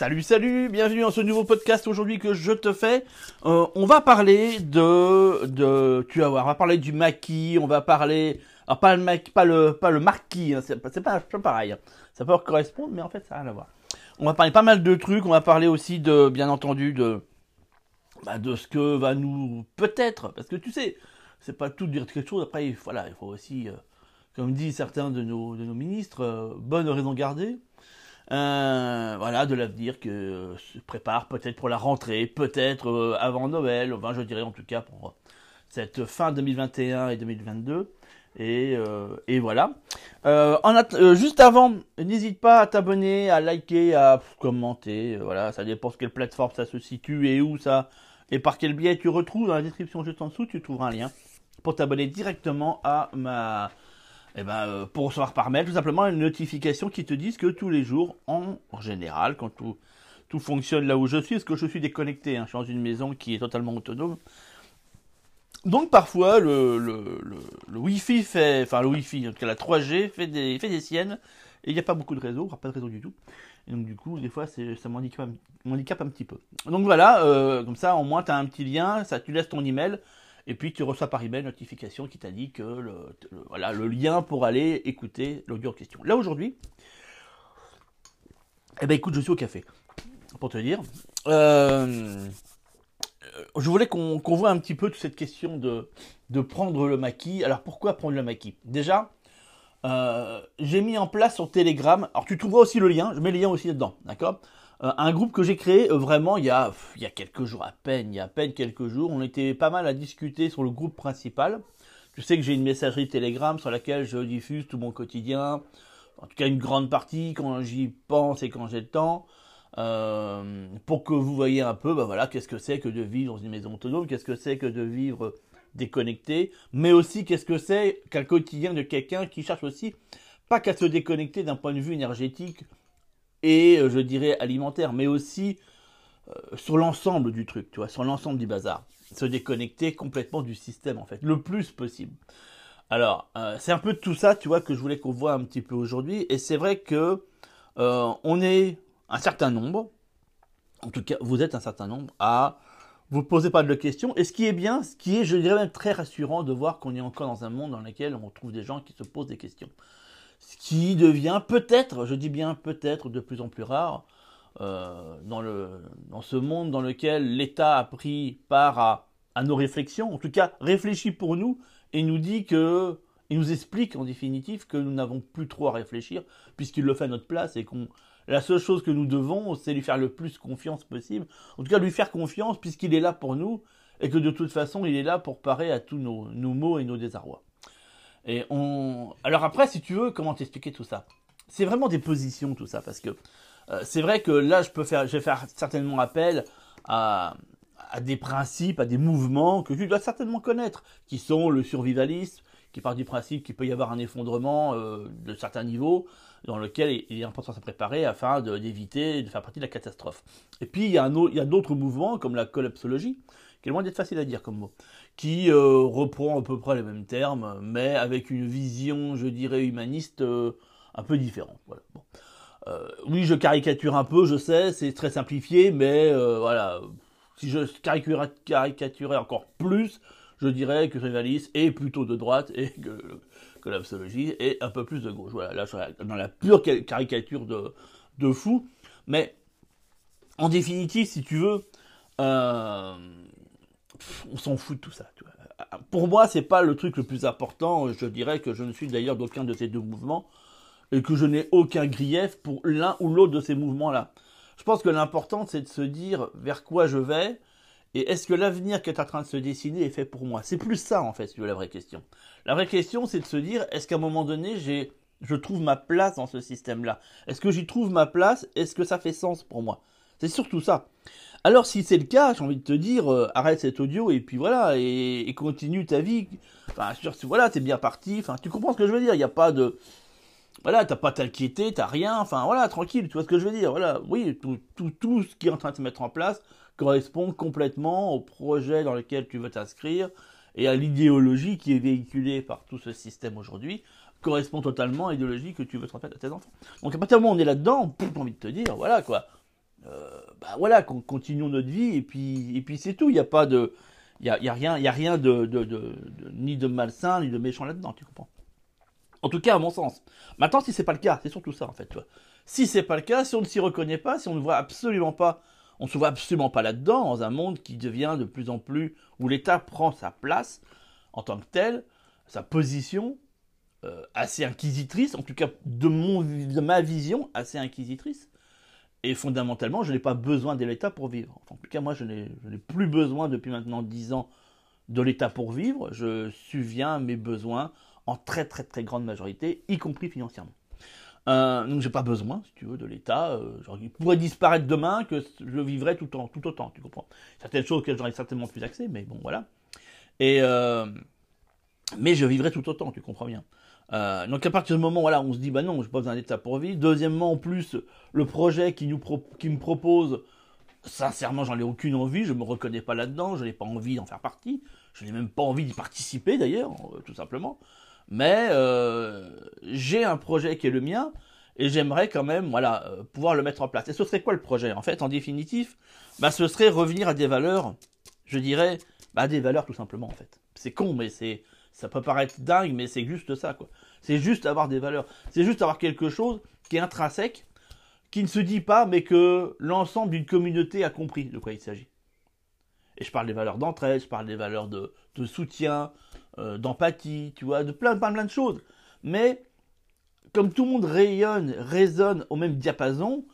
Salut, salut, bienvenue dans ce nouveau podcast aujourd'hui que je te fais. Euh, on va parler de, tu vas voir, on va parler du maquis, on va parler, alors pas le maquis, pas le, pas le marquis, hein, c'est pas, pas, pareil. Hein. Ça peut correspondre, mais en fait ça n'a rien à voir. On va parler pas mal de trucs, on va parler aussi de, bien entendu, de, bah, de ce que va nous, peut-être, parce que tu sais, c'est pas tout de dire quelque chose. Après, voilà, il faut aussi, euh, comme disent certains de nos, de nos ministres, euh, bonne raison gardée. Euh, voilà, de l'avenir que se prépare peut-être pour la rentrée, peut-être avant Noël, enfin je dirais en tout cas pour cette fin 2021 et 2022. Et, et voilà. Juste avant, n'hésite pas à t'abonner, à liker, à commenter. voilà, ça dépend de quelle plateforme ça se situe et où ça et par quel biais tu retrouves dans la description juste en dessous, tu trouveras un lien pour t'abonner directement à ma eh ben, euh, pour recevoir par mail tout simplement une notification qui te dise que tous les jours, en général, quand tout, tout fonctionne là où je suis, parce que je suis déconnecté, hein, je suis dans une maison qui est totalement autonome. Donc parfois le, le, le, Wi-Fi fait, enfin le Wi-Fi, en tout cas la 3G fait des, fait des siennes, et il n'y a pas beaucoup de réseau, pas de réseau du tout. Et donc du coup, des fois, ça m'handicape un petit peu. Donc voilà, euh, comme ça, au moins, tu as un petit lien, ça, tu laisses ton email, et puis tu reçois par email notification qui t'a dit que le, voilà, le lien pour aller écouter l'audio en question. Là aujourd'hui, eh ben écoute, je suis au café, pour te dire. Euh, je voulais qu'on voit un petit peu toute cette question de, de prendre le maquis. Alors pourquoi prendre le maquis? Déjà, euh, j'ai mis en place sur Telegram, alors tu trouveras aussi le lien, je mets le lien aussi dedans, d'accord? Un groupe que j'ai créé euh, vraiment il y, a, il y a quelques jours, à peine, il y a à peine quelques jours, on était pas mal à discuter sur le groupe principal. Tu sais que j'ai une messagerie Telegram sur laquelle je diffuse tout mon quotidien, en tout cas une grande partie quand j'y pense et quand j'ai le temps. pour que vous voyez un peu, bah voilà, qu'est-ce que c'est que de vivre dans une maison autonome, qu'est-ce que c'est que de vivre déconnecté, mais aussi qu'est-ce que c'est qu'un quotidien de quelqu'un qui cherche aussi pas qu'à se déconnecter d'un point de vue énergétique et euh, je dirais alimentaire, mais aussi euh, sur l'ensemble du truc, tu vois, sur l'ensemble du bazar, se déconnecter complètement du système en fait, le plus possible. Alors, euh, c'est un peu tout ça, tu vois, que je voulais qu'on voit un petit peu aujourd'hui, et c'est vrai que on est un certain nombre, en tout cas, vous êtes un certain nombre à vous posez pas de questions. Et ce qui est bien, ce qui est, je dirais même très rassurant de voir qu'on est encore dans un monde dans lequel on trouve des gens qui se posent des questions. Ce qui devient peut-être, je dis bien peut-être, de plus en plus rare euh, dans, le, dans ce monde dans lequel l'État a pris part à, à nos réflexions, en tout cas réfléchit pour nous et nous dit que il nous explique en définitive que nous n'avons plus trop à réfléchir puisqu'il le fait à notre place et qu'on la seule chose que nous devons, c'est lui faire le plus confiance possible. En tout cas, lui faire confiance puisqu'il est là pour nous et que de toute façon, il est là pour parer à tous nos, maux et nos désarrois. Et on... Alors après, si tu veux, comment t'expliquer tout ça? C'est vraiment des positions, tout ça, parce que euh, c'est vrai que là, je peux faire, je vais faire certainement appel à, des principes, à des mouvements que tu dois certainement connaître, qui sont le survivalisme, qui part du principe qu'il peut y avoir un effondrement euh, de certains niveaux, dans lequel il est important de se préparer afin d'éviter de, faire partie de la catastrophe. Et puis il y a, d'autres mouvements comme la collapsologie, qui est loin d'être facile à dire comme mot, qui euh, reprend à peu près les mêmes termes, mais avec une vision, je dirais, humaniste euh, un peu différente. Euh, oui, je caricature un peu, je sais, c'est très simplifié, mais voilà, si je caricaturais encore plus, je dirais que Rivalis est plutôt de droite et que que l'absologie est un peu plus de gauche. Voilà, là, dans la pure caricature de, de fou. Mais en définitive, si tu veux, on s'en fout de tout ça. Pour moi, c'est pas le truc le plus important. Je dirais que je ne suis d'ailleurs d'aucun de ces deux mouvements et que je n'ai aucun grief pour l'un ou l'autre de ces mouvements-là. Je pense que l'important, c'est de se dire vers quoi je vais et est-ce que l'avenir qui est en train de se dessiner est fait pour moi C'est plus ça, en fait, si la vraie question. La vraie question, c'est de se dire, est-ce qu'à un moment donné, j'ai, je trouve ma place dans ce système-là? Est-ce que j'y trouve ma place? Est-ce que ça fait sens pour moi? C'est surtout ça. Alors, si c'est le cas, j'ai envie de te dire, euh, arrête cet audio et puis voilà, et, continue ta vie. Enfin, voilà, t'es bien parti. Enfin, tu comprends ce que je veux dire Il n'y a pas de voilà, t'as pas t'inquiéter, t'as rien, enfin voilà, tranquille, tu vois ce que je veux dire, voilà, oui, tout, tout, tout ce qui est en train de se mettre en place, correspond complètement au projet dans lequel tu veux t'inscrire et à l'idéologie qui est véhiculée par tout ce système aujourd'hui correspond totalement à l'idéologie que tu veux transmettre à tes enfants. Donc à partir du moment où on est là-dedans, j'ai envie de te dire, voilà quoi. Bah voilà, continuons notre vie et puis, et puis c'est tout. Il n'y a pas de, il y a, rien, il y a rien de, de, de, ni de malsain ni de méchant là-dedans, tu comprends En tout cas, à mon sens. Maintenant, si c'est pas le cas, c'est surtout ça en fait. Tu vois. Si c'est pas le cas, si on ne s'y reconnaît pas, si on ne voit absolument pas, on se voit absolument pas là-dedans, dans un monde qui devient de plus en plus où l'État prend sa place en tant que tel, sa position euh, assez inquisitrice, en tout cas de mon, de ma vision assez inquisitrice. Et fondamentalement, je n'ai pas besoin de l'État pour vivre. en tout cas, moi, je n'ai plus besoin depuis maintenant 10 ans de l'État pour vivre. Je subviens à mes besoins en très très très grande majorité, y compris financièrement. Euh, donc j'ai pas besoin, si tu veux, de l'État. Euh, il pourrait disparaître demain que je vivrais tout, autant, tu comprends. Certaines choses que j'aurais certainement plus accès, mais bon, voilà. Et euh, mais je vivrais tout autant, tu comprends bien. Euh, donc à partir du moment où voilà, on se dit bah non, je pas besoin d'État pour vivre. Deuxièmement, en plus, le projet qui nous qui me propose, sincèrement, j'en ai aucune envie. Je me reconnais pas là-dedans. Je n'ai pas envie d'en faire partie. Je n'ai même pas envie d'y participer d'ailleurs, euh, tout simplement. Mais euh, j'ai un projet qui est le mien et j'aimerais quand même voilà pouvoir le mettre en place. Et ce serait quoi le projet En fait, en définitif, bah ce serait revenir à des valeurs, je dirais, bah des valeurs tout simplement en fait. C'est con, mais c'est ça peut paraître dingue, mais c'est juste ça, quoi. C'est juste avoir des valeurs. C'est juste avoir quelque chose qui est intrinsèque, qui ne se dit pas, mais que l'ensemble d'une communauté a compris de quoi il s'agit. Et je parle des valeurs d'entraide, je parle des valeurs de, soutien, euh, d'empathie, tu vois, de plein, plein, plein de choses. Mais comme tout le monde rayonne, résonne au même diapason,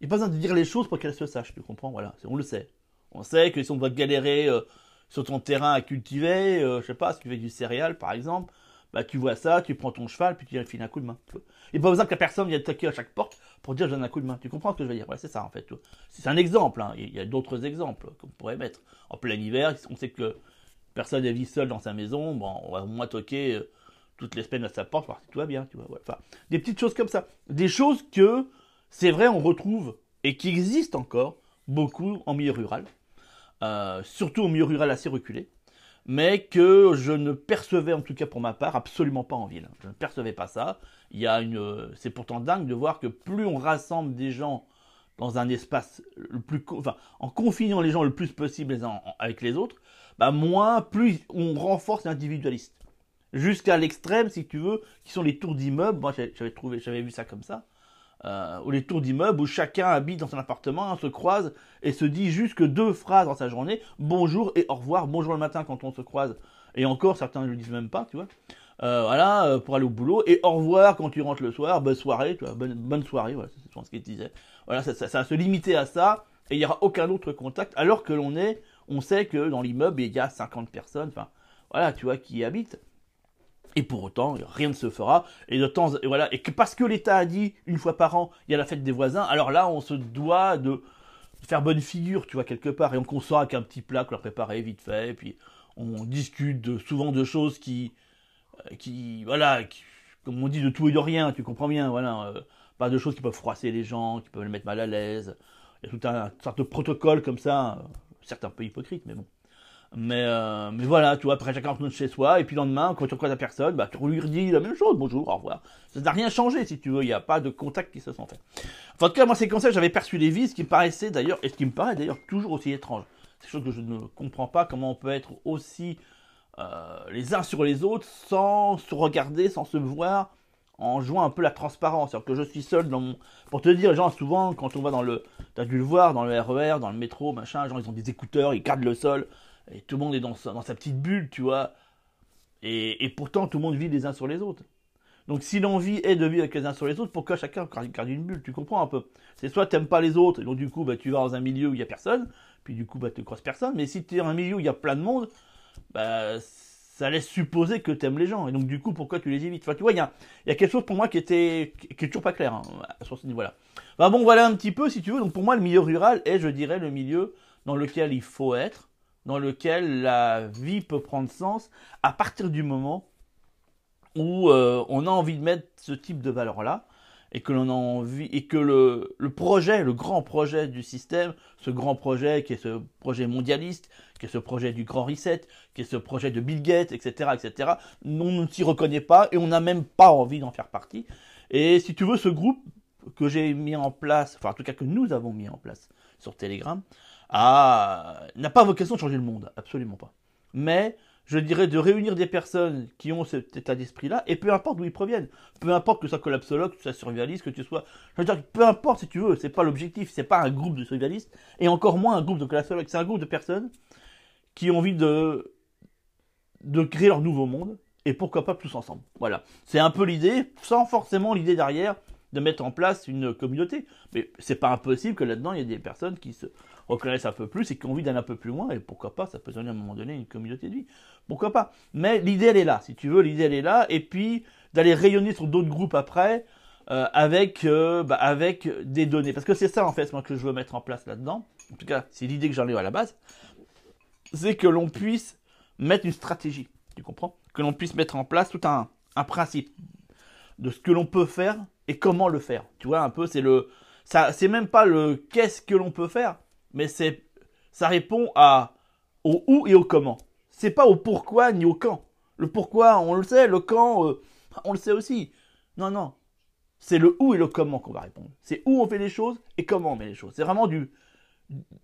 il n'y a pas besoin de dire les choses pour qu'elles se sachent, tu comprends Voilà, on le sait. On sait que si on doit galérer euh, sur ton terrain à cultiver, euh, je sais pas, si tu fais du céréal par exemple, bah tu vois ça, tu prends ton cheval, puis tu lui files un coup de main. Il n'y a pas besoin que la personne vienne toquer à chaque porte pour dire je donne un coup de main. Tu comprends ce que je veux dire? C'est ça en fait. C'est un exemple, hein. il y a d'autres exemples qu'on pourrait mettre. En plein hiver, on sait que personne ne vit seul dans sa maison, bon, on va moins toquer euh, toutes les semaines à sa porte, voir si tout va bien, tu vois. Enfin, des petites choses comme ça. Des choses que, c'est vrai, on retrouve et qui existent encore beaucoup en milieu rural. Euh, surtout au milieu rural assez reculé, mais que je ne percevais en tout cas pour ma part absolument pas en ville. Je ne percevais pas ça. Il y a une, c'est pourtant dingue de voir que plus on rassemble des gens dans un espace plus, en confinant les gens le plus possible les uns avec les autres, bah moins, plus on renforce l'individualiste. Jusqu'à l'extrême, si tu veux, qui sont les tours d'immeubles. Moi, j'avais trouvé, j'avais vu ça comme ça euh, ou les tours d'immeubles où chacun habite dans son appartement, se croise et se dit juste que deux phrases dans sa journée, bonjour et au revoir, bonjour le matin quand on se croise, et encore certains ne le disent même pas, tu vois. Euh, voilà, euh, pour aller au boulot, et au revoir quand tu rentres le soir, bonne soirée, tu vois, bonne, soirée, voilà, c'est ce qu'il disait. Voilà, ça, ça, ça, va se limiter à ça, et il n'y aura aucun autre contact, alors que l'on est, on sait que dans l'immeuble, il y a 50 personnes, enfin, voilà, tu vois, qui y habitent. Et pour autant, rien ne se fera. Et de temps, voilà, et que parce que l'État a dit une fois par an, il y a la fête des voisins. Alors là, on se doit de faire bonne figure, tu vois, quelque part. Et on consort avec un petit plat qu'on a préparé vite fait. Et puis on discute souvent de choses qui, euh, voilà, comme on dit, de tout et de rien. Tu comprends bien, voilà. Euh, pas de choses qui peuvent froisser les gens, qui peuvent les mettre mal à l'aise. Il y a tout un, sorte de protocole comme ça, euh, certes un peu hypocrite, mais bon. Mais, euh, mais voilà, tu vois, après chacun rentre chez soi, et puis le lendemain, quand tu rencontres la personne, bah, tu lui redis la même chose, bonjour, au revoir. Ça n'a rien changé, si tu veux, il n'y a pas de contact qui se sont faits. Enfin, en tout cas, moi, ça que j'avais perçu les vies, ce qui me paraissait d'ailleurs, et ce qui me paraît d'ailleurs toujours aussi étrange. C'est quelque chose que je ne comprends pas, comment on peut être aussi euh, les uns sur les autres, sans se regarder, sans se voir, en jouant un peu la transparence. Alors que je suis seul dans mon... Pour te dire, les gens, souvent, quand on va dans le... T'as dû le voir, dans le RER, e dans le métro, machin, les gens, ils ont des écouteurs, ils gardent le sol et tout le monde est dans sa, petite bulle, tu vois. Et, pourtant, tout le monde vit les uns sur les autres. Donc, si l'envie est de vivre avec les uns sur les autres, pourquoi chacun garde une bulle Tu comprends un peu? C'est soit tu n'aimes pas les autres, et donc du coup, bah, tu vas dans un milieu où il n'y a personne, puis du coup, bah, tu croises personne. Mais si tu es dans un milieu où il y a plein de monde, bah, ça laisse supposer que tu aimes les gens. Et donc, du coup, pourquoi tu les évites? Enfin, tu vois, il y a, y quelque chose pour moi qui était qui est toujours pas clair hein, sur ce niveau-là. Bah, bon, voilà un petit peu, si tu veux. Donc, pour moi, le milieu rural est, je dirais, le milieu dans lequel il faut être dans lequel la vie peut prendre sens à partir du moment où euh, on a envie de mettre ce type de valeur-là et que l'on a envie et que le, le, projet, le grand projet du système, ce grand projet qui est ce projet mondialiste, qui est ce projet du grand reset, qui est ce projet de Bill Gates, etc., etc., on ne s'y reconnaît pas et on n'a même pas envie d'en faire partie. Et si tu veux, ce groupe que j'ai mis en place, enfin en tout cas que nous avons mis en place sur Telegram, n'a pas vocation de changer le monde, absolument pas. Mais je dirais de réunir des personnes qui ont cet état d'esprit-là, et peu importe d'où ils proviennent, peu importe que ce soit collapsologue, que tu sois survivaliste, que tu sois... Je veux dire, peu importe si tu veux, c'est pas l'objectif, c'est pas un groupe de survivalistes, et encore moins un groupe de collapsologues, c'est un groupe de personnes qui ont envie de, de créer leur nouveau monde, et pourquoi pas tous ensemble. Voilà. C'est un peu l'idée, sans forcément l'idée derrière de mettre en place une communauté. Mais c'est pas impossible que là-dedans, il y ait des personnes qui se reconnaissent un peu plus et qui ont envie d'aller un peu plus loin, et pourquoi pas, ça peut donner à un moment donné une communauté de vie. Pourquoi pas Mais l'idée, elle est là, si tu veux, l'idée, elle est là, et puis d'aller rayonner sur d'autres groupes après, euh, avec, euh, bah, avec des données. Parce que c'est ça, en fait, moi, que je veux mettre en place là-dedans. En tout cas, c'est l'idée que j'en ai à la base. C'est que l'on puisse mettre une stratégie, tu comprends? Que l'on puisse mettre en place tout un, un principe de ce que l'on peut faire et comment le faire. Tu vois, un peu, c'est le, ça, c'est même pas le qu'est-ce que l'on peut faire, mais c'est, ça répond à, au où et au comment. C'est pas au pourquoi ni au quand. Le pourquoi, on le sait, le quand, euh, on le sait aussi. Non, non. C'est le où et le comment qu'on va répondre. C'est où on fait les choses et comment on met les choses. C'est vraiment du,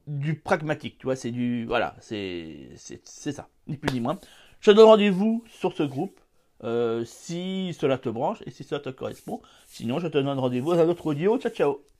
du pragmatique, tu vois, c'est du, voilà, c'est, c'est, ça, ni plus ni moins. Je te donne rendez-vous sur ce groupe euh, si cela te branche et si cela te correspond. Sinon, je te donne rendez-vous à un autre audio. Ciao, ciao